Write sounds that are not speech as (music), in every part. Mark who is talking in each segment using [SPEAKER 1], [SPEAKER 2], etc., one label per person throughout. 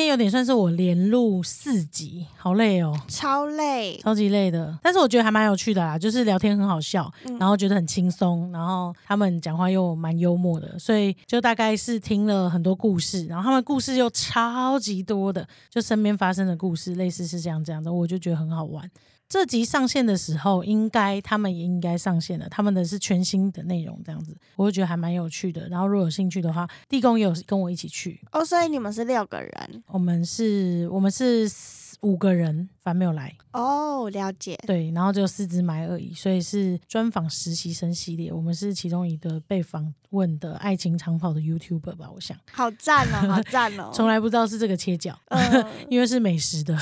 [SPEAKER 1] 天有点算是我连录四集，好累哦，
[SPEAKER 2] 超累。
[SPEAKER 1] 超级累的。但是我觉得还蛮有趣的啦，就是聊天很好笑，
[SPEAKER 2] 嗯
[SPEAKER 1] 然后觉得很轻松，然后他们讲话又蛮幽默的，所以就大概是听了很多故事，然后他们故事又超级多的，就身边发生的故事，类似是这样这样的，我就觉得很好玩。这集上线的时候，应该他们也应该上线了，他们的是全新的内容，这样子，我就觉得还蛮有趣的。然后如果有兴趣的话，地公也有跟我一起去，
[SPEAKER 2] 哦，所以你们是六个人
[SPEAKER 1] 我们是，我们是四五个人，反正没有来，
[SPEAKER 2] 哦，了解。
[SPEAKER 1] 对，然后只有四只麦而已，所以是专访实习生系列，我们是其中一个被访问的爱情长跑的 YouTuber 吧，我想，
[SPEAKER 2] 好赞哦，好赞哦！(laughs)
[SPEAKER 1] 从来不知道是这个切角，
[SPEAKER 2] 嗯 (laughs)
[SPEAKER 1] 因为是美食的，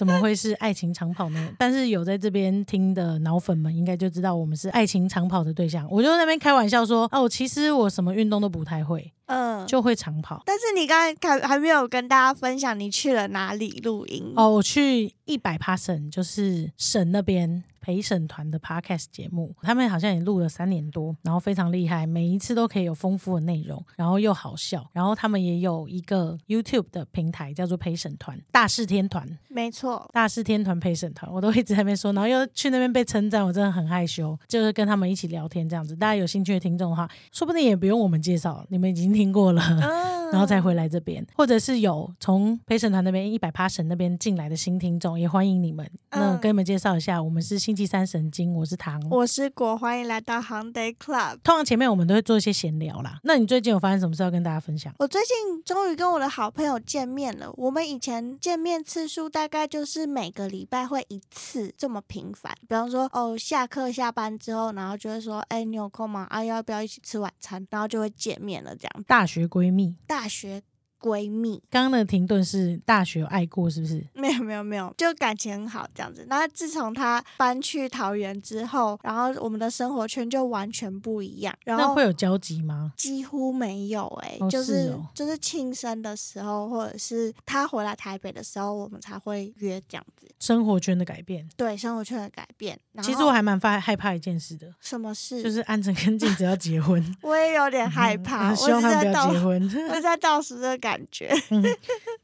[SPEAKER 1] 怎么会是爱情长跑呢？但是有在这边听的脑粉们应该就知道我们是爱情长跑的对象，我就在那边开玩笑说，哦，其实我什么运动都不太会，
[SPEAKER 2] 嗯，
[SPEAKER 1] 就会长跑。
[SPEAKER 2] 但是你刚才还还没有跟大家分享你去了哪里录音
[SPEAKER 1] 哦，我去一百趴省，就是省那边陪审团的 podcast 节目，他们好像也录了三年多，然后非常厉害，每一次都可以有丰富的内容，然后又好笑，然后他们也有一个 YouTube 的平台叫做陪审团大势天团。
[SPEAKER 2] 没错，
[SPEAKER 1] 大势天团陪审团，我都一直在那边说，然后又去那边被称赞，我真的很害羞，就是跟他们一起聊天这样子。大家有兴趣的听众的话，说不定也不用我们介绍，你们已经听过了。
[SPEAKER 2] 嗯，(laughs)
[SPEAKER 1] 然后再回来这边，或者是有从陪审团那边一百趴神那边进来的新听众，也欢迎你们。那
[SPEAKER 2] 嗯
[SPEAKER 1] 跟你们介绍一下，我们是星期三神经，我是唐。
[SPEAKER 2] 我是果，欢迎来到 h o n Day Club。
[SPEAKER 1] 通常前面我们都会做一些闲聊啦。那你最近有发生什么事要跟大家分享？
[SPEAKER 2] 我最近终于跟我的好朋友见面了。我们以前见面次数大概就是每个礼拜会一次这么频繁。比方说，哦，下课下班之后，然后就会说，哎，你有空吗？啊，要不要一起吃晚餐？然后就会见面了。这样，
[SPEAKER 1] 大学闺蜜，
[SPEAKER 2] 大学闺蜜，
[SPEAKER 1] 刚刚的停顿是大学有爱过是不是？
[SPEAKER 2] 没有没有没有，就感情很好这样子。那自从他搬去桃园之后，然后我们的生活圈就完全不一样。然
[SPEAKER 1] 那
[SPEAKER 2] 后
[SPEAKER 1] 会有交集吗？
[SPEAKER 2] 几乎没有哎、
[SPEAKER 1] 哦
[SPEAKER 2] 就是就是庆生的时候，或者是他回来台北的时候，我们才会约这样子。
[SPEAKER 1] 生活圈的改变，
[SPEAKER 2] 对生活圈的改变，
[SPEAKER 1] 其实我还蛮怕害怕一件事的，
[SPEAKER 2] 什么事？
[SPEAKER 1] 就是安晨跟静子要结婚，(laughs)
[SPEAKER 2] 我也有点害怕，我
[SPEAKER 1] 希望他们不要
[SPEAKER 2] 是在倒，
[SPEAKER 1] 结婚。(laughs)
[SPEAKER 2] 我是在倒数的感觉。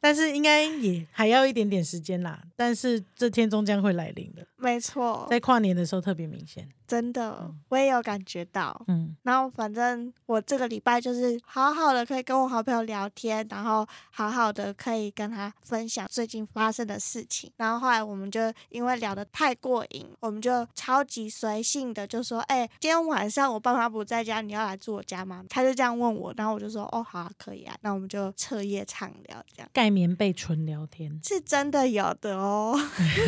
[SPEAKER 1] 但是应该也还要一点点时间啦。但是这天终将会来临的，
[SPEAKER 2] 没错，
[SPEAKER 1] 在跨年的时候特别明显。
[SPEAKER 2] 真的我也有感觉到。
[SPEAKER 1] 嗯，
[SPEAKER 2] 然后反正我这个礼拜就是好好的可以跟我好朋友聊天，然后好好的可以跟他分享最近发生的事情。然后后来我们就因为聊得太过瘾，我们就超级随性的就说：“哎、今天晚上我爸妈不在家，你要来住我家吗？”他就这样问我，然后我就说：“哦，好、啊，可以啊。”那我们就彻夜畅聊，这样
[SPEAKER 1] 盖棉被纯聊天。
[SPEAKER 2] 是真的有的哦。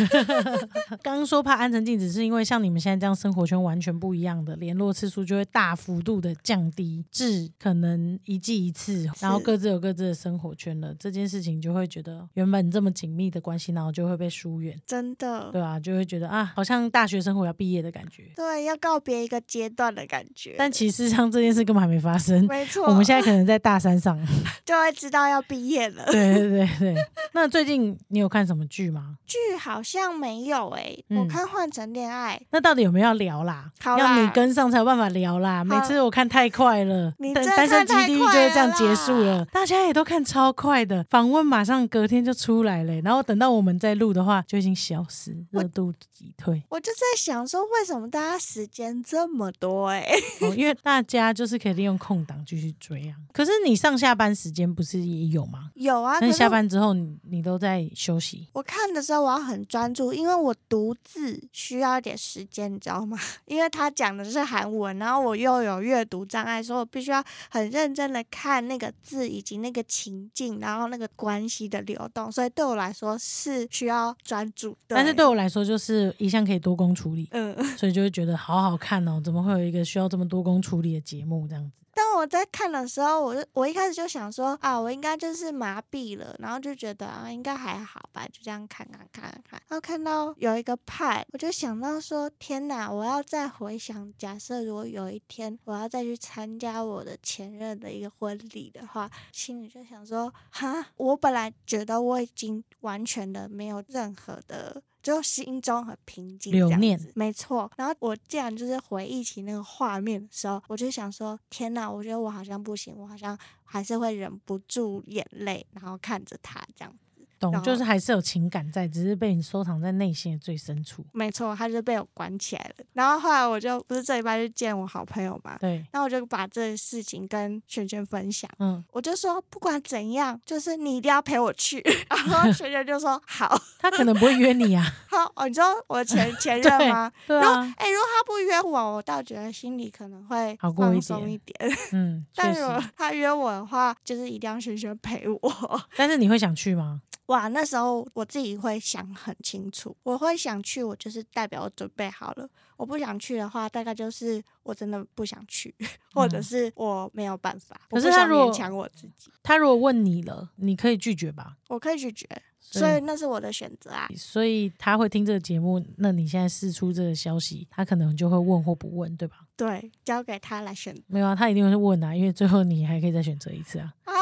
[SPEAKER 2] (laughs) (laughs)
[SPEAKER 1] 刚刚说怕安成静，只是因为像你们现在这样生活圈完全不一样的，联络次数就会大幅度的降低至可能一季一次，然后各自有各自的生活圈了。这件事情就会觉得原本这么紧密的关系，然后就会被疏远。
[SPEAKER 2] 真的，
[SPEAKER 1] 对啊，就会觉得啊，好像大学生活要毕业的感觉。
[SPEAKER 2] 对，要告别一个阶段的感觉。
[SPEAKER 1] 但其实像这件事根本还没发生，
[SPEAKER 2] 没错，
[SPEAKER 1] 我们现在可能在大山上。(laughs)
[SPEAKER 2] 就会知道要毕业了。
[SPEAKER 1] 对对对对。那最近你有看什么剧吗？
[SPEAKER 2] 剧好像没有诶、
[SPEAKER 1] 嗯
[SPEAKER 2] 我看《换成恋爱
[SPEAKER 1] 那到底有没有要聊啦？
[SPEAKER 2] 好啦
[SPEAKER 1] 要你跟上才有办法聊啦。每次我看太快了，单
[SPEAKER 2] 你真的
[SPEAKER 1] 单身基地狱就会这样结束了。大家也都看超快的，访问马上隔天就出来了，然后等到我们再录的话，就已经消失，热度已退。
[SPEAKER 2] 我就在想说，为什么大家时间这么多、欸？(laughs)
[SPEAKER 1] 哦，因为大家就是可以利用空档继续追啊。可是你上下班时间不是也有吗？
[SPEAKER 2] 有啊，
[SPEAKER 1] 那你下班之后你你都在休息？
[SPEAKER 2] 我看的时候我要很专注，因为我独自需要一点时间，你知道吗？因为他讲的是韩文，然后我又有阅读障碍，所以我必须要很认真的看那个字以及那个情境，然后那个关系的流动，所以对我来说是需要专注的。
[SPEAKER 1] 但是对我来说，就是一项可以多工处理，
[SPEAKER 2] 嗯。
[SPEAKER 1] 所以就会觉得好好看哦。怎么会有一个需要这么多工处理的节目这样子？
[SPEAKER 2] 当我在看的时候，我就我一开始就想说啊，我应该就是麻痹了，然后就觉得啊，应该还好吧，就这样看看看看。然后看到有一个派，我就想到说，天哪！我要再回想，假设如果有一天我要再去参加我的前任的一个婚礼的话，心里就想说，哈，我本来觉得我已经完全的没有任何的。就心中很平静，
[SPEAKER 1] 留念，
[SPEAKER 2] 没错。然后我竟然就是回忆起那个画面的时候，我就想说：天哪，我觉得我好像不行，我好像还是会忍不住眼泪，然后看着他这样。
[SPEAKER 1] 懂，就是还是有情感在，只是被你收藏在内心的最深处。
[SPEAKER 2] 没错，他就被我关起来了。然后后来我就不是这一拜去见我好朋友嘛，
[SPEAKER 1] 对。
[SPEAKER 2] 然后我就把这事情跟璇璇分享，
[SPEAKER 1] 嗯，
[SPEAKER 2] 我就说不管怎样，就是你一定要陪我去。(laughs) 然后璇璇就说好，(laughs)
[SPEAKER 1] 他可能不会约你啊。
[SPEAKER 2] 好，哦，你知道我前 (laughs) 前任吗？
[SPEAKER 1] 对啊。
[SPEAKER 2] 哎，如果他不约我，我倒觉得心里可能会
[SPEAKER 1] 好过
[SPEAKER 2] 一点。一点。
[SPEAKER 1] 嗯，
[SPEAKER 2] 但如果他约我的话，就是一定要璇璇陪我。
[SPEAKER 1] 但是你会想去吗？
[SPEAKER 2] 哇，那时候我自己会想很清楚，我会想去，我就是代表我准备好了。我不想去的话，大概就是我真的不想去，或者是我没有办法。
[SPEAKER 1] 可是他如果
[SPEAKER 2] 勉强我自己，
[SPEAKER 1] 他如果问你了，你可以拒绝吧？
[SPEAKER 2] 我可以拒绝，所以那是我的选择啊。
[SPEAKER 1] 所以他会听这个节目，那你现在试出这个消息，他可能就会问或不问，对吧？
[SPEAKER 2] 对，交给他来选。
[SPEAKER 1] 没有啊，他一定会问啊，因为最后你还可以再选择一次啊。
[SPEAKER 2] 啊。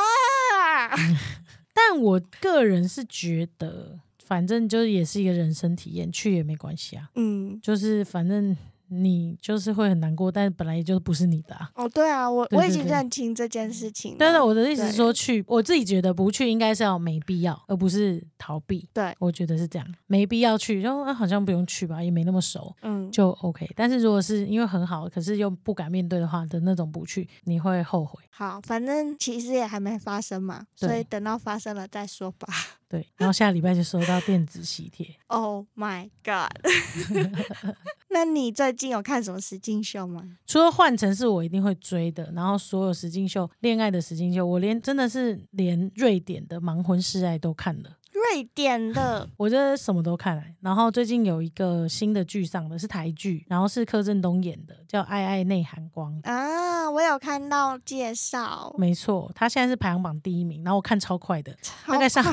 [SPEAKER 2] (laughs)
[SPEAKER 1] 但我个人是觉得，反正就是也是一个人生体验，去也没关系啊。
[SPEAKER 2] 嗯，
[SPEAKER 1] 就是反正。你就是会很难过，但是本来也就不是你的啊。
[SPEAKER 2] 哦，对啊，我我已经认清这件事情。
[SPEAKER 1] 但是，我的意思是说，去我自己觉得不去应该是要没必要，而不是逃避。
[SPEAKER 2] 对，
[SPEAKER 1] 我觉得是这样，没必要去，就好像不用去吧，也没那么熟，
[SPEAKER 2] 嗯，
[SPEAKER 1] 就 OK。但是如果是因为很好，可是又不敢面对的话的那种不去，你会后悔。
[SPEAKER 2] 好，反正其实也还没发生嘛，所以等到发生了再说吧。(laughs)
[SPEAKER 1] 对，然后下礼拜就收到电子喜帖。(laughs)
[SPEAKER 2] Oh my god！(laughs) 那你最近有看什么实境秀吗？
[SPEAKER 1] 除了换成是我一定会追的，然后所有实境秀、恋爱的实境秀，我连真的是连瑞典的盲婚试爱都看了。
[SPEAKER 2] 瑞典的，(laughs)
[SPEAKER 1] 我觉得什么都看了。然后最近有一个新的剧上的是台剧，然后是柯震东演的，叫《爱爱内涵光》
[SPEAKER 2] 啊，我有看到介绍。
[SPEAKER 1] 没错，他现在是排行榜第一名。然后我看超快的，大概上，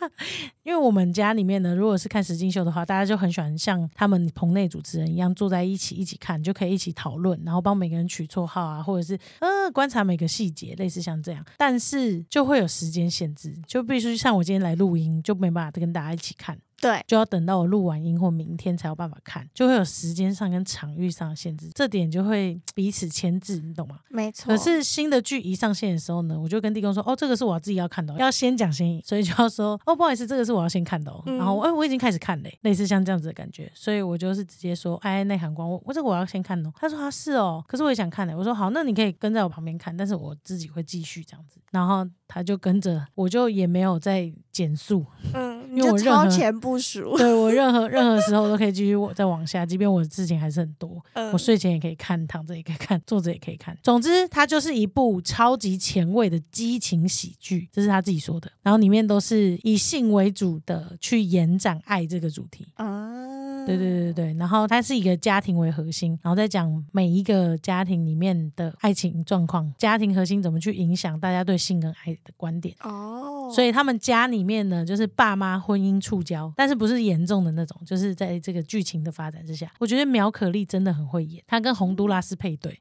[SPEAKER 1] (laughs) 因为我们家里面呢，如果是看实境秀的话，大家就很喜欢像他们棚内主持人一样坐在一起一起看，就可以一起讨论，然后帮每个人取绰号啊，或者是呃观察每个细节，类似像这样。但是就会有时间限制，就必须像我今天来录音就。没办法跟大家一起看。
[SPEAKER 2] 对，
[SPEAKER 1] 就要等到我录完音或明天才有办法看，就会有时间上跟场域上的限制，这点就会彼此牵制，你懂吗？
[SPEAKER 2] 没错。
[SPEAKER 1] 可是新的剧一上线的时候呢，我就跟地公说，哦，这个是我自己要看的，要先讲先赢，所以就要说，哦，不好意思，这个是我要先看的哦。然后，哎，我已经开始看嘞，类似像这样子的感觉，所以我就是直接说，哎，内涵光，我我这个我要先看哦。他说他是哦，可是我也想看嘞。我说好，那你可以跟在我旁边看，但是我自己会继续这样子。然后他就跟着，我就也没有再减速，
[SPEAKER 2] 嗯，因为我超前部署，(laughs)
[SPEAKER 1] 对我。任何任何时候都可以继续我再往下，即便我的事情还是很多，我睡前也可以看，躺着也可以看，坐着也可以看。总之，它就是一部超级前卫的激情喜剧，这是他自己说的。然后里面都是以性为主的去延展爱这个主题
[SPEAKER 2] 啊，
[SPEAKER 1] 对对对对然后它是一个家庭为核心，然后再讲每一个家庭里面的爱情状况，家庭核心怎么去影响大家对性跟爱的观点
[SPEAKER 2] 哦。
[SPEAKER 1] 所以他们家里面呢，就是爸妈婚姻触礁，但是不是严重。的那种，就是在这个剧情的发展之下，我觉得苗可丽真的很会演，她跟洪都拉斯配对，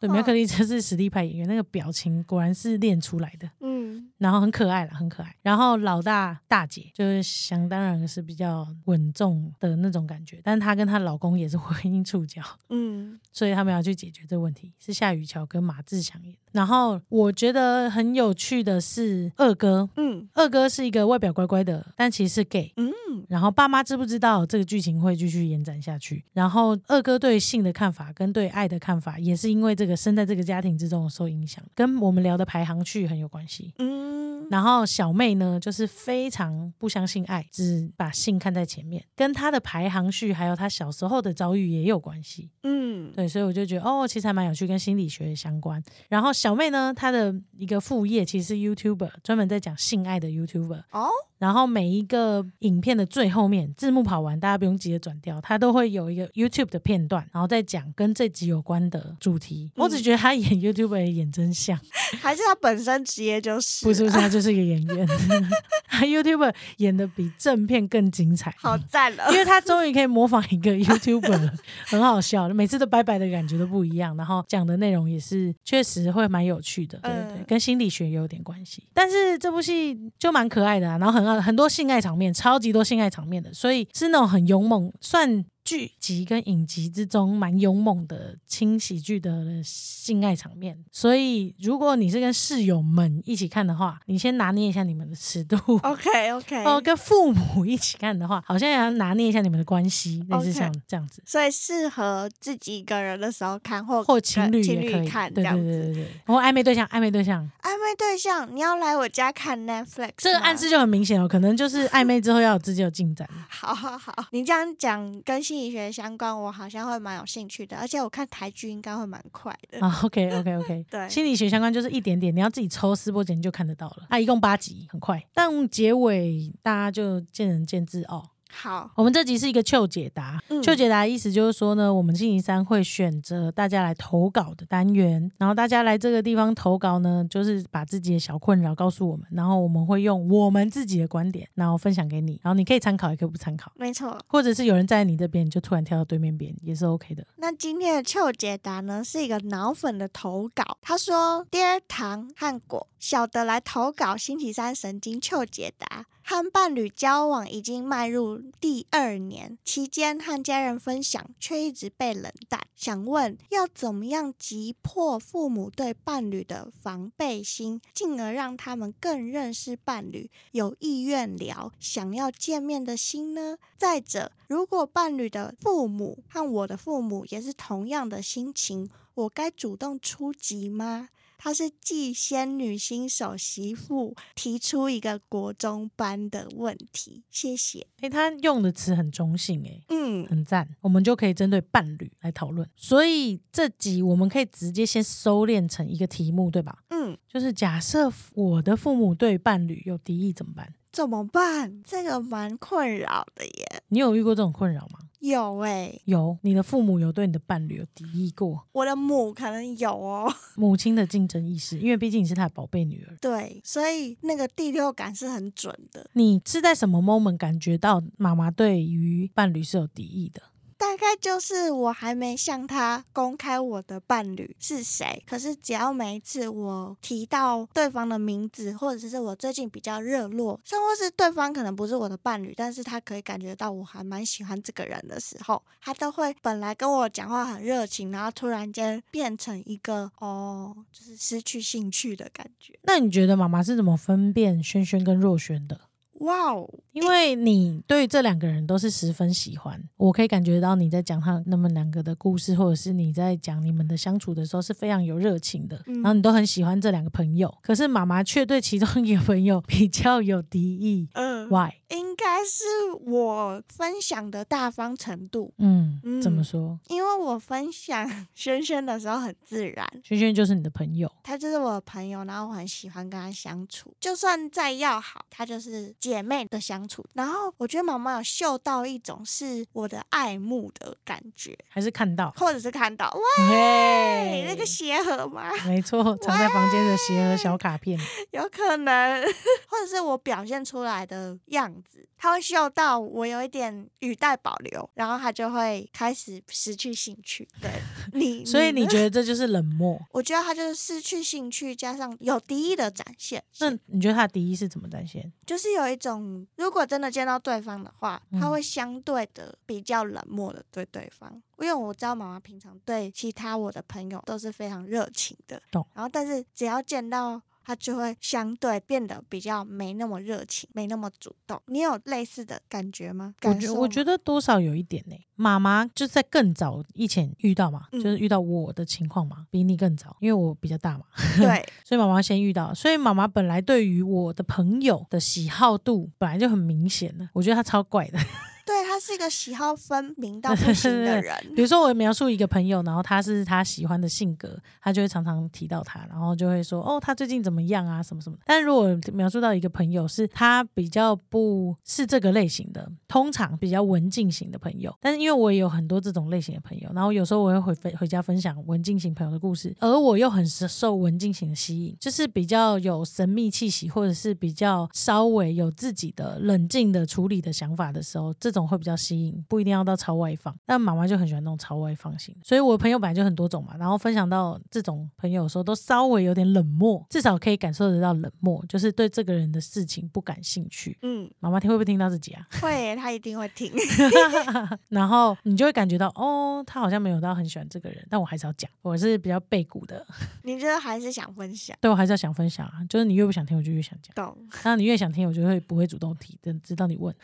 [SPEAKER 1] 对，苗可丽真是实力派演员，那个表情果然是练出来的，
[SPEAKER 2] 嗯，
[SPEAKER 1] 然后很可爱了，很可爱。然后老大大姐就是想当然是比较稳重的那种感觉，但是她跟她老公也是 (laughs) 婚姻触礁，
[SPEAKER 2] 嗯，
[SPEAKER 1] 所以他们要去解决这个问题，是夏雨乔跟马志祥演。然后我觉得很有趣的是二哥，
[SPEAKER 2] 嗯，
[SPEAKER 1] 二哥是一个外表乖乖的，但其实是 gay，
[SPEAKER 2] 嗯，
[SPEAKER 1] 然后爸妈知不知道这个剧情会继续延展下去？然后二哥对性的看法跟对爱的看法，也是因为这个生在这个家庭之中受影响，跟我们聊的排行序很有关系，
[SPEAKER 2] 嗯。
[SPEAKER 1] 然后小妹呢，就是非常不相信爱，只把性看在前面，跟她的排行序还有她小时候的遭遇也有关系，
[SPEAKER 2] 嗯，
[SPEAKER 1] 对，所以我就觉得哦，其实还蛮有趣，跟心理学相关。然后小妹呢，她的一个副业其实是 YouTuber，专门在讲性爱的 YouTuber
[SPEAKER 2] 哦。
[SPEAKER 1] 然后每一个影片的最后面，字幕跑完，大家不用急着转掉，它都会有一个 YouTube 的片段，然后再讲跟这集有关的主题。我只觉得他演 YouTuber 演真像，(laughs)
[SPEAKER 2] 还是他本身职业就是？
[SPEAKER 1] 不是不是，他就是一个演员。(laughs) 他 YouTuber 演的比正片更精彩，
[SPEAKER 2] 好赞了！
[SPEAKER 1] 因为他终于可以模仿一个 YouTuber，(laughs) 很好笑，每次都拜拜的感觉都不一样，然后讲的内容也是确实会蛮有趣的，对对对，跟心理学有点关系。但是这部戏就蛮可爱的啊，然后很。很多性爱场面，超级多性爱场面的，所以是那种很勇猛，算。剧集跟影集之中蛮勇猛的轻喜剧的性爱场面，所以如果你是跟室友们一起看的话，你先拿捏一下你们的尺度。
[SPEAKER 2] OK OK。(laughs)
[SPEAKER 1] 哦，跟父母一起看的话，好像也要拿捏一下你们的关系，类似像这样子。
[SPEAKER 2] 所以适合自己一个人的时候看，或
[SPEAKER 1] 或情侣
[SPEAKER 2] 情
[SPEAKER 1] 也可以
[SPEAKER 2] 看，
[SPEAKER 1] 对
[SPEAKER 2] 这样
[SPEAKER 1] 对对对。然后暧昧对象，暧昧对象，
[SPEAKER 2] 暧昧对象，你要来我家看 Netflix，
[SPEAKER 1] 这个暗示就很明显哦，可能就是暧昧之后要有自己有进展。(laughs)
[SPEAKER 2] 好好好，你这样讲跟心理学相关，我好像会蛮有兴趣的，而且我看台剧应该会蛮快的。
[SPEAKER 1] 啊，OK (laughs) OK OK，
[SPEAKER 2] 对
[SPEAKER 1] 心理学相关就是一点点，你要自己抽丝剥茧就看得到了。它一共八集，很快，但结尾大家就见仁见智哦。
[SPEAKER 2] 好，
[SPEAKER 1] 我们这集是一个糗解答，
[SPEAKER 2] 嗯
[SPEAKER 1] 糗解答的意思就是说呢，我们星期三会选择大家来投稿的单元，然后大家来这个地方投稿呢，就是把自己的小困扰告诉我们，然后我们会用我们自己的观点，然后分享给你，然后你可以参考，也可以不参考，
[SPEAKER 2] 没错。
[SPEAKER 1] 或者是有人在你这边，你就突然跳到对面边，也是 OK 的。
[SPEAKER 2] 那今天的糗解答呢，是一个脑粉的投稿。他说：“爹糖和果小的来投稿星期三神经糗解答。”和伴侣交往已经迈入第二年，期间和家人分享，却一直被冷淡。想问，要怎么样击破父母对伴侣的防备心，进而让他们更认识伴侣，有意愿聊、想要见面的心呢？再者，如果伴侣的父母和我的父母也是同样的心情，我该主动出击吗？她是继仙女新手媳妇提出一个国中班的问题，谢谢。
[SPEAKER 1] 诶，他用的词很中性，诶，
[SPEAKER 2] 嗯，
[SPEAKER 1] 很赞，我们就可以针对伴侣来讨论。所以这集我们可以直接先收敛成一个题目，对吧？
[SPEAKER 2] 嗯，
[SPEAKER 1] 就是假设我的父母对伴侣有敌意怎么办？
[SPEAKER 2] 怎么办？这个蛮困扰的耶。
[SPEAKER 1] 你有遇过这种困扰吗？
[SPEAKER 2] 有诶、
[SPEAKER 1] 有，你的父母有对你的伴侣有敌意过，
[SPEAKER 2] 我的母可能有哦。(laughs)
[SPEAKER 1] 母亲的竞争意识，因为毕竟你是他的宝贝女儿。
[SPEAKER 2] 对，所以那个第六感是很准的。
[SPEAKER 1] 你是在什么 moment 感觉到妈妈对于伴侣是有敌意的？
[SPEAKER 2] 大概就是我还没向他公开我的伴侣是谁，可是只要每一次我提到对方的名字，或者是我最近比较热络，甚或是对方可能不是我的伴侣，但是他可以感觉到我还蛮喜欢这个人的时候，他都会本来跟我讲话很热情，然后突然间变成一个哦，就是失去兴趣的感觉。
[SPEAKER 1] 那你觉得妈妈是怎么分辨轩轩跟若轩的？
[SPEAKER 2] 哇哦，
[SPEAKER 1] 因为你对这两个人都是十分喜欢，我可以感觉到你在讲他那么两个的故事，或者是你在讲你们的相处的时候是非常有热情的，
[SPEAKER 2] 嗯
[SPEAKER 1] 然后你都很喜欢这两个朋友，可是妈妈却对其中一个朋友比较有敌意
[SPEAKER 2] 嗯、
[SPEAKER 1] ，why？
[SPEAKER 2] 应该是我分享的大方程度，
[SPEAKER 1] 嗯，
[SPEAKER 2] 嗯
[SPEAKER 1] 怎么说？
[SPEAKER 2] 因为我分享 (laughs) 轩轩的时候很自然，
[SPEAKER 1] 轩轩就是你的朋友，
[SPEAKER 2] 他就是我的朋友，然后我很喜欢跟他相处，就算再要好，他就是姐妹的相处。然后我觉得毛毛有嗅到一种是我的爱慕的感觉，
[SPEAKER 1] 还是看到？
[SPEAKER 2] 或者是看到哇，
[SPEAKER 1] 嘿
[SPEAKER 2] 那个鞋盒吗？
[SPEAKER 1] 没错，藏在房间的鞋盒小卡片，
[SPEAKER 2] 有可能，(laughs) 或者是我表现出来的样子，他会嗅到我有一点语带保留，然后他就会开始失去兴趣。对你，(laughs)
[SPEAKER 1] 所以你觉得这就是冷漠？(laughs)
[SPEAKER 2] 我觉得他就是失去兴趣，加上有敌意的展现。
[SPEAKER 1] 那你觉得他的敌意是怎么展现？
[SPEAKER 2] 就是有一种，如果真的见到对方的话，
[SPEAKER 1] 嗯
[SPEAKER 2] 他会相对的比较冷漠的对对方。因为我知道妈妈平常对其他我的朋友都是非常热情的，
[SPEAKER 1] 懂
[SPEAKER 2] 然后但是只要见到。他就会相对变得比较没那么热情，没那么主动。你有类似的感觉吗？
[SPEAKER 1] 感觉我觉得多少有一点呢、妈妈就在更早以前遇到嘛，
[SPEAKER 2] 嗯
[SPEAKER 1] 就是遇到我的情况嘛，比你更早，因为我比较大嘛，
[SPEAKER 2] 对，(laughs)
[SPEAKER 1] 所以妈妈先遇到，所以妈妈本来对于我的朋友的喜好度本来就很明显的，我觉得她超怪的。
[SPEAKER 2] 对他是一个喜好分明到不行的 (laughs) 人。
[SPEAKER 1] 比如说我描述一个朋友，然后他是他喜欢的性格，他就会常常提到他，然后就会说哦，他最近怎么样啊，什么什么。但如果描述到一个朋友是他比较不是这个类型的，通常比较文静型的朋友，但是因为我也有很多这种类型的朋友，然后有时候我会回回回家分享文静型朋友的故事，而我又很受文静型的吸引，就是比较有神秘气息，或者是比较稍微有自己的冷静的处理的想法的时候，这种。种会比较吸引，不一定要到超外放。但妈妈就很喜欢那种超外放型，所以我的朋友本来就很多种嘛。然后分享到这种朋友的时候，都稍微有点冷漠，至少可以感受得到冷漠，就是对这个人的事情不感兴趣。
[SPEAKER 2] 嗯，
[SPEAKER 1] 妈妈听会不会听到自己啊？
[SPEAKER 2] 会，他一定会听。(laughs)
[SPEAKER 1] 然后你就会感觉到，哦，他好像没有到很喜欢这个人，但我还是要讲，我是比较背骨的，(laughs)
[SPEAKER 2] 你觉得还是想分享？
[SPEAKER 1] 对我还是要想分享啊。就是你越不想听，我就越想讲。
[SPEAKER 2] 懂，
[SPEAKER 1] 那你越想听，我就会不会主动提，等直到你问。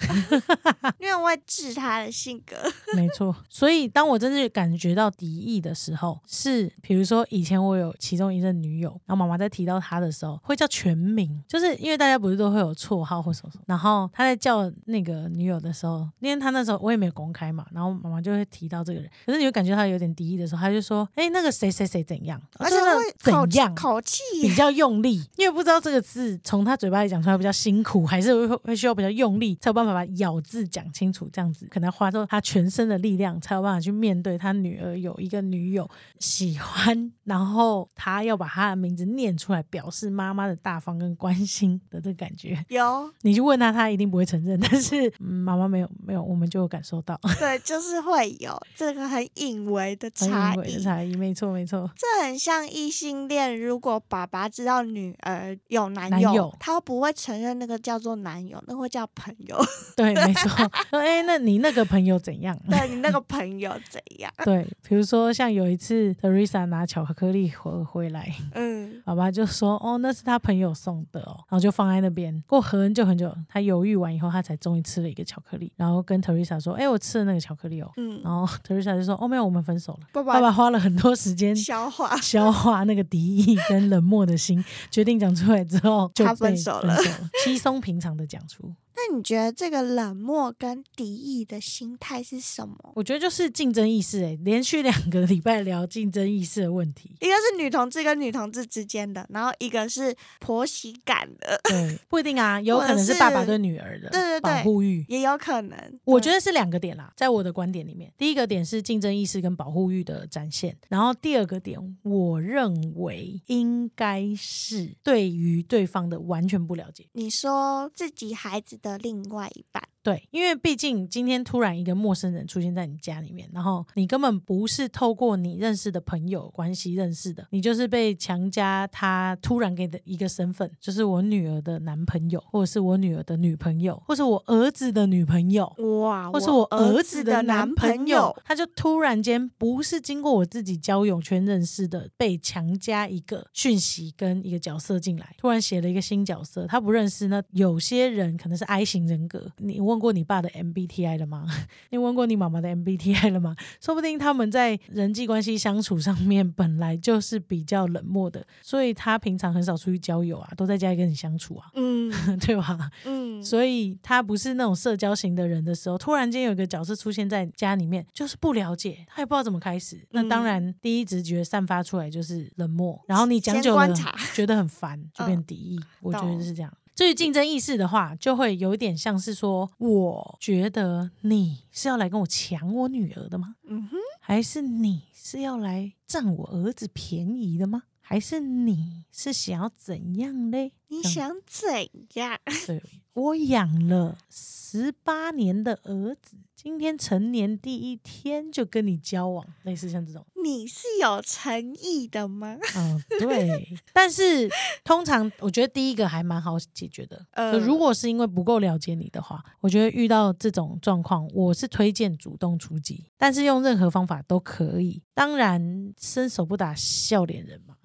[SPEAKER 1] (laughs)
[SPEAKER 2] 因为我会治他的性格。(laughs)
[SPEAKER 1] 没错，所以当我真正感觉到敌意的时候，是比如说以前我有其中一任女友，然后妈妈在提到她的时候，会叫全名，就是因为大家不是都会有绰号或什么什么，然后她在叫那个女友的时候，因为她那时候我也没有公开嘛，然后妈妈就会提到这个人，可是你会感觉她有点敌意的时候，她就说，哎，那个谁谁谁怎样，
[SPEAKER 2] 而且会口
[SPEAKER 1] 怎样。
[SPEAKER 2] 口气
[SPEAKER 1] 比较用力，因为不知道这个字从她嘴巴里讲出来比较辛苦，还是会会需要比较用力才有办法把咬字讲清楚，这样子可能要花出他全身的力量才有办法去面对他女儿有一个女友喜欢，然后他要把他的名字念出来，表示妈妈的大方跟关心的这个感觉。
[SPEAKER 2] 有，
[SPEAKER 1] 你去问他，他一定不会承认，但是、嗯妈妈没有没有，我们就有感受到
[SPEAKER 2] 对，就是会有这个很隐微的 (laughs) 差异。
[SPEAKER 1] 差异，没错没错。
[SPEAKER 2] 这很像异性恋，如果爸爸知道女儿有男友，
[SPEAKER 1] 男友
[SPEAKER 2] 他不会承认那个叫做男友，那会叫朋友。
[SPEAKER 1] 对，没错。(laughs) 说哎，那你那个朋友怎样？
[SPEAKER 2] 对你那个朋友怎样？(laughs)
[SPEAKER 1] 对，比如说像有一次 Teresa 拿巧克力回回来，
[SPEAKER 2] 嗯，(laughs)
[SPEAKER 1] 爸爸就说：“哦，那是他朋友送的哦。”然后就放在那边。过很久很久，他犹豫完以后，他才终于吃了一个巧克力，然后跟 Teresa 说：“哎，我吃了那个巧克力哦。”
[SPEAKER 2] 嗯
[SPEAKER 1] 然后 Teresa 就说：“哦，没有，我们分手了。”
[SPEAKER 2] 爸爸
[SPEAKER 1] 爸爸花了很多时间
[SPEAKER 2] 消化。
[SPEAKER 1] 消化那个敌意跟冷漠的心，决定讲出来之后就
[SPEAKER 2] 他
[SPEAKER 1] 被
[SPEAKER 2] 分手了
[SPEAKER 1] 分手了，稀松平常的讲出。
[SPEAKER 2] 那你觉得这个冷漠跟敌意的心态是什么？
[SPEAKER 1] 我觉得就是竞争意识，哎，连续两个礼拜聊竞争意识的问题。
[SPEAKER 2] 一个是女同志跟女同志之间的，然后一个是婆媳感的，
[SPEAKER 1] 对，(laughs) 不一定啊，有可能是爸爸对女儿的
[SPEAKER 2] 对对对
[SPEAKER 1] 保护欲。
[SPEAKER 2] 也有可能。
[SPEAKER 1] 我觉得是两个点啦，在我的观点里面，第一个点是竞争意识跟保护欲的展现，然后第二个点，我认为应该是对于对方的完全不了解。
[SPEAKER 2] 你说自己孩子的另外一半，
[SPEAKER 1] 对，因为毕竟今天突然一个陌生人出现在你家里面，然后你根本不是透过你认识的朋友关系认识的，你就是被强加他突然给的一个身份，就是我女儿的男朋友，或者是我女儿的女朋友，或是我儿子的女朋友。
[SPEAKER 2] 哇，
[SPEAKER 1] 或是我儿子的
[SPEAKER 2] 的
[SPEAKER 1] 男
[SPEAKER 2] 朋
[SPEAKER 1] 朋友，他就突然间不是经过我自己交友圈认识的，被强加一个讯息跟一个角色进来，突然写了一个新角色，他不认识那有些人可能是 I 型人格，你问过你爸的 MBTI 了吗？(laughs) 你问过你妈妈的 MBTI 了吗？说不定他们在人际关系相处上面本来就是比较冷漠的，所以他平常很少出去交友啊，都在家里跟你相处啊，
[SPEAKER 2] 嗯 (laughs)
[SPEAKER 1] 对吧？
[SPEAKER 2] 嗯，
[SPEAKER 1] 所以他不是那种社交型的人的时候，突然间有一个角色出现在家里面，就是不了解，他也不知道怎么开始。那当然，第一直觉散发出来就是冷漠，然后你讲
[SPEAKER 2] 先
[SPEAKER 1] 久了觉得很烦，就变敌意。我觉得是这样。至于竞争意识的话，就会有一点像是说，我觉得你是要来跟我抢我女儿的吗？
[SPEAKER 2] 嗯哼，
[SPEAKER 1] 还是你是要来占我儿子便宜的吗？还是你是想要怎样嘞？
[SPEAKER 2] 你想怎样？
[SPEAKER 1] 对我养了十八年的儿子，今天成年第一天就跟你交往，类似像这种，
[SPEAKER 2] 你是有诚意的吗？
[SPEAKER 1] 嗯，对。但是通常我觉得第一个还蛮好解决的。
[SPEAKER 2] 呃
[SPEAKER 1] 如果是因为不够了解你的话，我觉得遇到这种状况，我是推荐主动出击，但是用任何方法都可以。当然，伸手不打笑脸人嘛。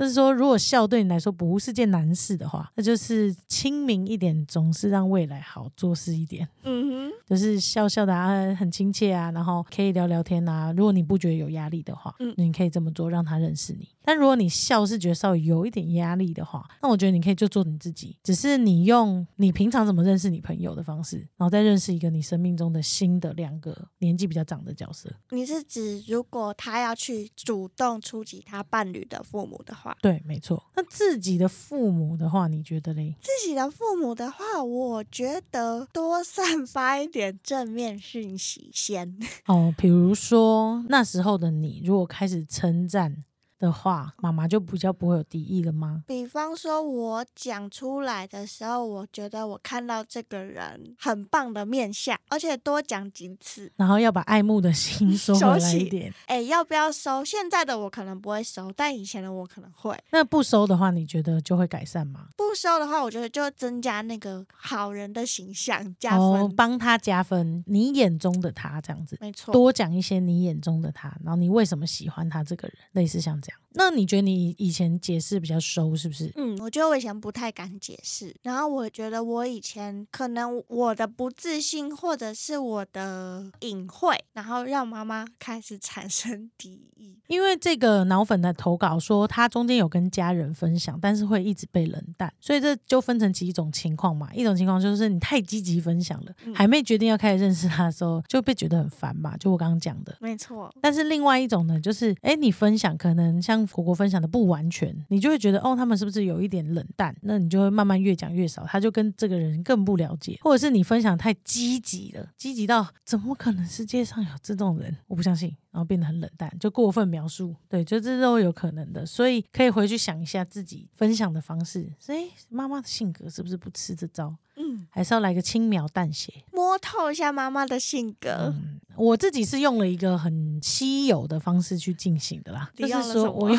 [SPEAKER 1] 就是说，如果笑对你来说不是件难事的话，那就是亲民一点，总是让未来好做事一点。
[SPEAKER 2] 嗯哼，
[SPEAKER 1] 就是笑笑的啊，很亲切啊，然后可以聊聊天啊。如果你不觉得有压力的话，
[SPEAKER 2] 嗯
[SPEAKER 1] 你可以这么做，让他认识你。但如果你笑是觉得稍微有一点压力的话，那我觉得你可以就做你自己，只是你用你平常怎么认识你朋友的方式，然后再认识一个你生命中的新的两个年纪比较长的角色。
[SPEAKER 2] 你是指如果他要去主动出击他伴侣的父母的话，
[SPEAKER 1] 对，没错。那自己的父母的话，你觉得嘞？
[SPEAKER 2] 自己的父母的话，我觉得多散发一点正面讯息先。(laughs)
[SPEAKER 1] 哦，比如说那时候的你，如果开始称赞的话，妈妈就比较不会有敌意了吗？
[SPEAKER 2] 比方说，我讲出来的时候，我觉得我看到这个人很棒的面相，而且多讲几次。
[SPEAKER 1] 然后要把爱慕的心 (laughs) 收回来一点。
[SPEAKER 2] 哎，要不要收？现在的我可能不会收，但以前的我可能会。
[SPEAKER 1] 那不收的话，你觉得就会改善吗？
[SPEAKER 2] 不收的话，我觉得就增加那个好人的形象，加分，
[SPEAKER 1] 帮他加分。你眼中的他这样子，
[SPEAKER 2] 没错。
[SPEAKER 1] 多讲一些你眼中的他，然后你为什么喜欢他这个人，类似像这样。这样。那你觉得你以前解释比较收是不是？
[SPEAKER 2] 嗯，我觉得我以前不太敢解释，然后我觉得我以前可能我的不自信或者是我的隐晦，然后让妈妈开始产生敌意。
[SPEAKER 1] 因为这个脑粉的投稿说他中间有跟家人分享，但是会一直被冷淡，所以这就分成几种情况嘛。一种情况就是你太积极分享了，还没决定要开始认识他的时候就被觉得很烦嘛，就我刚刚讲的。
[SPEAKER 2] 没错。
[SPEAKER 1] 但是另外一种呢，就是哎，你分享可能像。火锅分享的不完全，你就会觉得哦，他们是不是有一点冷淡？那你就会慢慢越讲越少，他就跟这个人更不了解，或者是你分享太积极了，积极到怎么可能世界上有这种人？我不相信，然后变得很冷淡，就过分描述，对，就这都有可能的。所以可以回去想一下自己分享的方式，哎，妈妈的性格是不是不吃这招？嗯，还是要来个轻描淡写，
[SPEAKER 2] 摸透一下妈妈的性格。
[SPEAKER 1] 我自己是用了一个很稀有的方式去进行的啦，就是说我用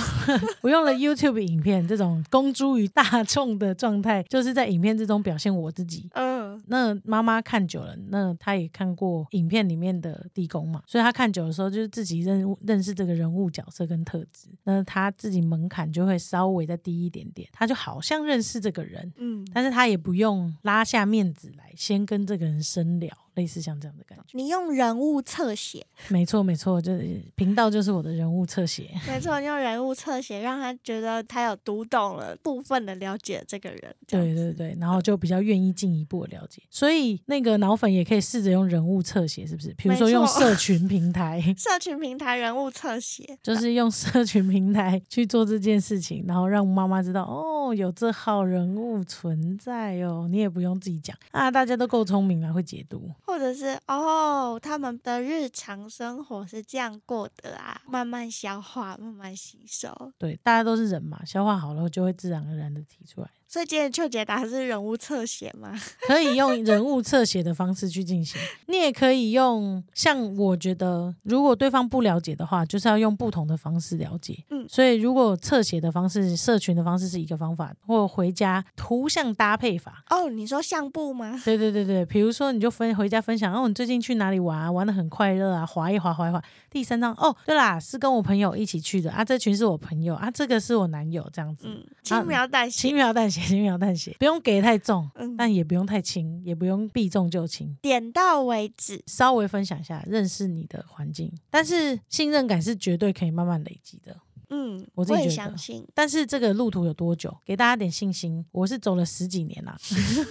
[SPEAKER 1] 我用了 YouTube 影片这种公诸于大众的状态，就是在影片之中表现我自己。嗯，那妈妈看久了，那她也看过影片里面的地宫嘛，所以她看久的时候，就是自己认认识这个人物角色跟特质，那她自己门槛就会稍微再低一点点，她就好像认识这个人，嗯，但是她也不用拉下面子来先跟这个人深聊。类似像这样的感觉，
[SPEAKER 2] 你用人物侧写，
[SPEAKER 1] 没 (laughs) 错没错，就是频道就是我的人物侧写，
[SPEAKER 2] 没错，用人物侧写让他觉得他有读懂了部分的了解这个人，
[SPEAKER 1] 对对对，然后就比较愿意进一步的了解，所以那个脑粉也可以试着用人物侧写，是不是？比如说用社群平台，(laughs)
[SPEAKER 2] 社群平台人物侧写，
[SPEAKER 1] 就是用社群平台去做这件事情，然后让妈妈知道哦，有这号人物存在哦，你也不用自己讲。啊，大家都够聪明了，会解读。
[SPEAKER 2] 或者是哦，他们的日常生活是这样过的啊，慢慢消化，慢慢吸收。
[SPEAKER 1] 对，大家都是人嘛，消化好了就会自然而然的提出来。
[SPEAKER 2] 所以今天秋解答是人物侧写吗？(laughs)
[SPEAKER 1] 可以用人物侧写的方式去进行，(laughs) 你也可以用像我觉得，如果对方不了解的话，就是要用不同的方式了解。嗯，所以如果侧写的方式、社群的方式是一个方法，或回家图像搭配法。
[SPEAKER 2] 哦，你说相簿吗？(laughs)
[SPEAKER 1] 对对对对，比如说你就分回家分享，哦，你最近去哪里玩？啊玩的很快乐啊，滑一滑，滑一滑。第三张，哦，对啦，是跟我朋友一起去的啊，这群是我朋友啊，这个是我男友，这样子。嗯，
[SPEAKER 2] 轻描淡写，
[SPEAKER 1] 轻描淡写。轻描淡写，不用给太重，但也不用太轻，也不用避重就轻，
[SPEAKER 2] 点到为止，
[SPEAKER 1] 稍微分享一下，认识你的环境，但是信任感是绝对可以慢慢累积的。嗯，我自己觉得，但是这个路途有多久？给大家点信心，我是走了十几年啦，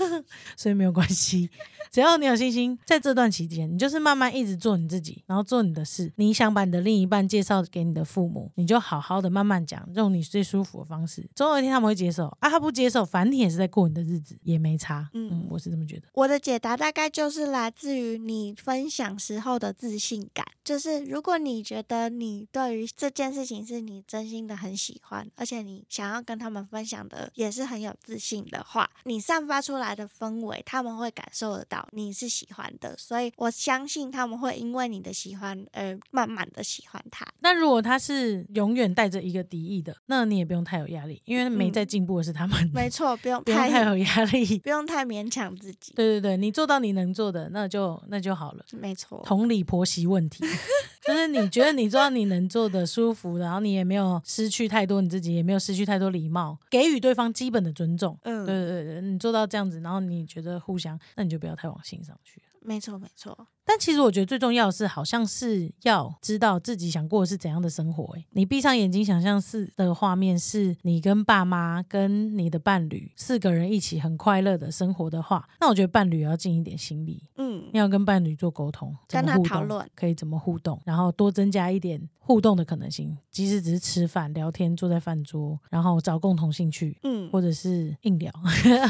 [SPEAKER 1] (laughs) 所以没有关系。只要你有信心，在这段期间，你就是慢慢一直做你自己，然后做你的事。你想把你的另一半介绍给你的父母，你就好好的慢慢讲，用你最舒服的方式。总有一天他们会接受啊，他不接受，反正你也是在过你的日子，也没差。嗯，我是这么觉得。
[SPEAKER 2] 我的解答大概就是来自于你分享时候的自信感，就是如果你觉得你对于这件事情是你。真心的很喜欢，而且你想要跟他们分享的也是很有自信的话，你散发出来的氛围，他们会感受得到你是喜欢的，所以我相信他们会因为你的喜欢而慢慢的喜欢他。
[SPEAKER 1] 那如果他是永远带着一个敌意的，那你也不用太有压力，因为没在进步的是他们。
[SPEAKER 2] 没错，不用 (laughs)
[SPEAKER 1] 不用太有压力，(laughs)
[SPEAKER 2] 不用太勉强自己。
[SPEAKER 1] 对对对，你做到你能做的，那就那就好了。
[SPEAKER 2] 没错，
[SPEAKER 1] 同理婆媳问题。(laughs) 就是你觉得你做到你能做的舒服，然后你也没有失去太多你自己，也没有失去太多礼貌，给予对方基本的尊重。嗯，对对对，你做到这样子，然后你觉得互相，那你就不要太往心上去。
[SPEAKER 2] 没错没错。
[SPEAKER 1] 但其实我觉得最重要的是，好像是要知道自己想过的是怎样的生活。哎，你闭上眼睛想象是的画面，是你跟爸妈、跟你的伴侣四个人一起很快乐的生活的话，那我觉得伴侣要尽一点心力。嗯，要跟伴侣做沟通，
[SPEAKER 2] 跟他讨论
[SPEAKER 1] 可以怎么互动，然后多增加一点互动的可能性。即使只是吃饭聊天，坐在饭桌，然后找共同兴趣，嗯，或者是硬聊，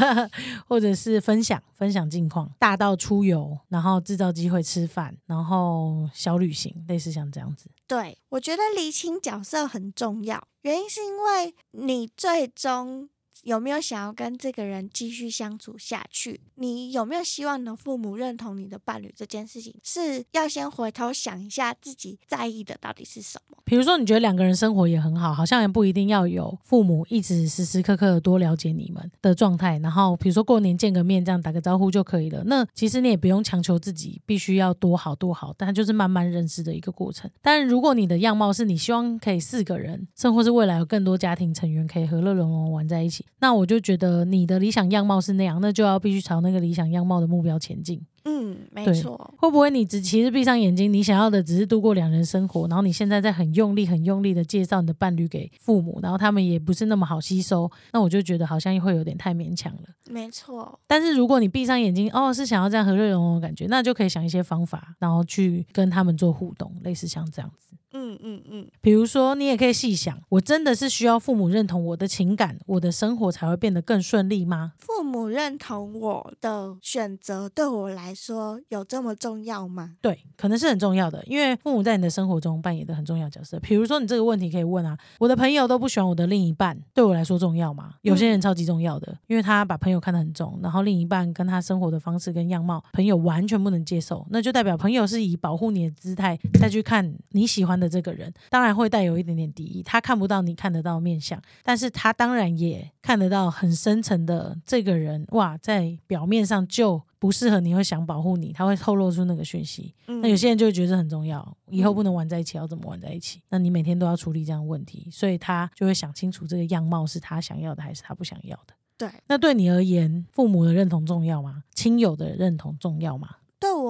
[SPEAKER 1] (laughs) 或者是分享分享近况，大到出游，然后制造机会。吃饭，然后小旅行，类似像这样子。
[SPEAKER 2] 对，我觉得厘清角色很重要，原因是因为你最终有没有想要跟这个人继续相处下去？你有没有希望你的父母认同你的伴侣？这件事情是要先回头想一下自己在意的到底是什么。
[SPEAKER 1] 比如说，你觉得两个人生活也很好，好像也不一定要有父母一直时时刻刻多了解你们的状态。然后，比如说过年见个面，这样打个招呼就可以了。那其实你也不用强求自己必须要多好多好，但就是慢慢认识的一个过程。但如果你的样貌是你希望可以四个人，甚或是未来有更多家庭成员可以和乐融融玩在一起，那我就觉得你的理想样貌是那样，那就要必须朝那个理想样貌的目标前进。
[SPEAKER 2] 嗯，没错，
[SPEAKER 1] 会不会你只其实闭上眼睛，你想要的只是度过两人生活，然后你现在在很用力、很用力的介绍你的伴侣给父母，然后他们也不是那么好吸收，那我就觉得好像会有点太勉强了。
[SPEAKER 2] 没错，
[SPEAKER 1] 但是如果你闭上眼睛，哦，是想要这样和乐融融的感觉，那就可以想一些方法，然后去跟他们做互动，类似像这样子。
[SPEAKER 2] 嗯嗯嗯，
[SPEAKER 1] 比如说，你也可以细想，我真的是需要父母认同我的情感，我的生活才会变得更顺利吗？
[SPEAKER 2] 父母认同我的选择对我来说有这么重要吗？
[SPEAKER 1] 对，可能是很重要的，因为父母在你的生活中扮演的很重要角色。比如说，你这个问题可以问啊，我的朋友都不喜欢我的另一半，对我来说重要吗？有些人超级重要的，因为他把朋友看得很重，然后另一半跟他生活的方式跟样貌，朋友完全不能接受，那就代表朋友是以保护你的姿态再去看你喜欢的这个人，当然会带有一点点敌意，他看不到你看得到面相，但是他当然也看得到很深层的这个人，哇，在表面上就不适合你，会想保护你，他会透露出那个讯息。
[SPEAKER 2] 嗯
[SPEAKER 1] 那有些人就会觉得这很重要，以后不能玩在一起，要怎么玩在一起？那你每天都要处理这样的问题，所以他就会想清楚这个样貌是他想要的还是他不想要的。
[SPEAKER 2] 对，
[SPEAKER 1] 那对你而言，父母的认同重要吗？亲友的认同重要吗？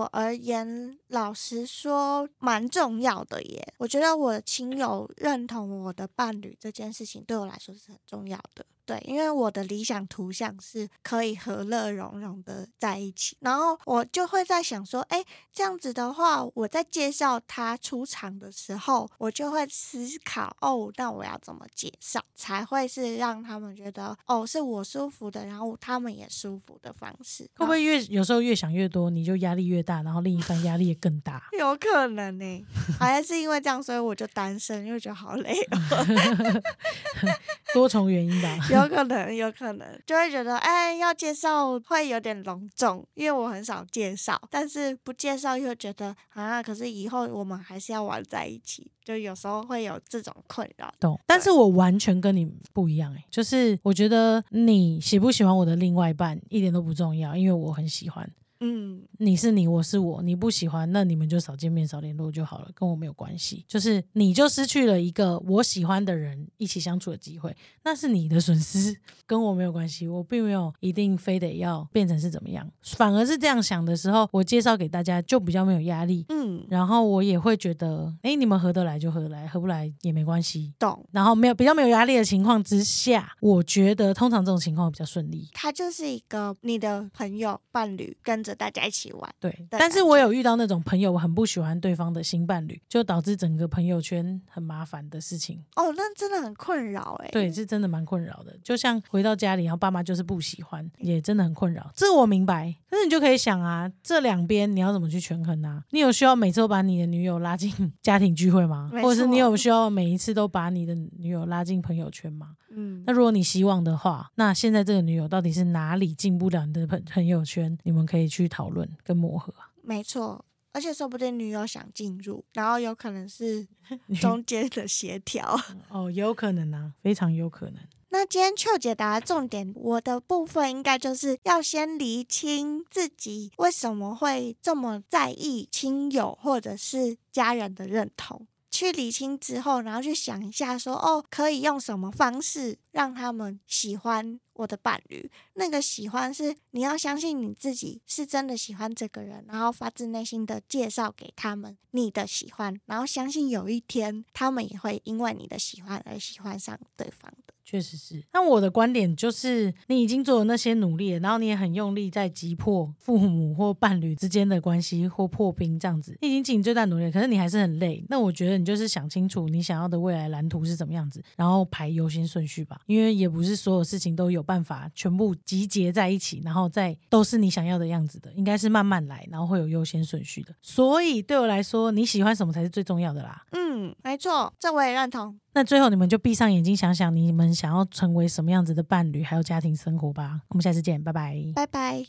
[SPEAKER 2] 我而言，老实说，蛮重要的耶。我觉得我的亲友认同我的伴侣这件事情，对我来说是很重要的。对，因为我的理想图像是可以和乐融融的在一起，然后我就会在想说，哎，这样子的话，我在介绍他出场的时候，我就会思考，哦，那我要怎么介绍才会是让他们觉得，哦，是我舒服的，然后他们也舒服的方式，
[SPEAKER 1] 会不会越有时候越想越多，你就压力越大，然后另一半压力也更大？(laughs)
[SPEAKER 2] 有可能呢、好像是因为这样，所以我就单身，因为觉得好累哦。(laughs)
[SPEAKER 1] 多重原因吧。
[SPEAKER 2] 有 (laughs) 可能，有可能就会觉得，哎，要介绍会有点隆重，因为我很少介绍，但是不介绍又觉得啊，可是以后我们还是要玩在一起，就有时候会有这种困扰。
[SPEAKER 1] 懂，但是我完全跟你不一样哎、就是我觉得你喜不喜欢我的另外一半一点都不重要，因为我很喜欢。
[SPEAKER 2] 嗯，
[SPEAKER 1] 你是你，我是我，你不喜欢，那你们就少见面、少联络就好了，跟我没有关系。就是你就失去了一个我喜欢的人一起相处的机会，那是你的损失，跟我没有关系。我并没有一定非得要变成是怎么样，反而是这样想的时候，我介绍给大家就比较没有压力。
[SPEAKER 2] 嗯，
[SPEAKER 1] 然后我也会觉得，哎，你们合得来就合得来，合不来也没关系。
[SPEAKER 2] 懂。
[SPEAKER 1] 然后没有比较没有压力的情况之下，我觉得通常这种情况会比较顺利。
[SPEAKER 2] 他就是一个你的朋友、伴侣，跟着大家一起玩。
[SPEAKER 1] 对，但是我有遇到那种朋友，我很不喜欢对方的新伴侣，就导致整个朋友圈很麻烦的事情。
[SPEAKER 2] 哦，那真的很困扰哎。
[SPEAKER 1] 对，是真的蛮困扰的。就像回到家里，然后爸妈就是不喜欢，也真的很困扰。这我明白，但是你就可以想啊，这两边你要怎么去权衡啊？你有需要每次都把你的女友拉进 (laughs) 家庭聚会吗？或者是你有需要每一次都把你的女友拉进朋友圈吗？
[SPEAKER 2] 嗯
[SPEAKER 1] 那如果你希望的话，那现在这个女友到底是哪里进不了你的朋朋友圈？你们可以去讨论跟磨合啊。
[SPEAKER 2] 没错，而且说不定女友想进入，然后有可能是 (laughs) 中间的协调。
[SPEAKER 1] 哦，有可能啊，非常有可能。
[SPEAKER 2] 那今天秋解答的重点，我的部分应该就是要先厘清自己为什么会这么在意亲友或者是家人的认同。去理清之后，然后去想一下说，哦，可以用什么方式让他们喜欢我的伴侣？那个喜欢是你要相信你自己是真的喜欢这个人，然后发自内心的介绍给他们你的喜欢，然后相信有一天他们也会因为你的喜欢而喜欢上对方的。
[SPEAKER 1] 确实是。那我的观点就是，你已经做了那些努力了，然后你也很用力在击破父母或伴侣之间的关系或破冰这样子，你已经尽最大努力了，可是你还是很累。那我觉得你就是想清楚你想要的未来蓝图是怎么样子，然后排优先顺序吧。因为也不是所有事情都有办法全部集结在一起，然后再都是你想要的样子的，应该是慢慢来，然后会有优先顺序的。所以对我来说，你喜欢什么才是最重要的啦。
[SPEAKER 2] 嗯，没错，这我也认同。
[SPEAKER 1] 那最后你们就闭上眼睛想想，你们想要成为什么样子的伴侣，还有家庭生活吧。我们下次见，拜拜。
[SPEAKER 2] 拜拜。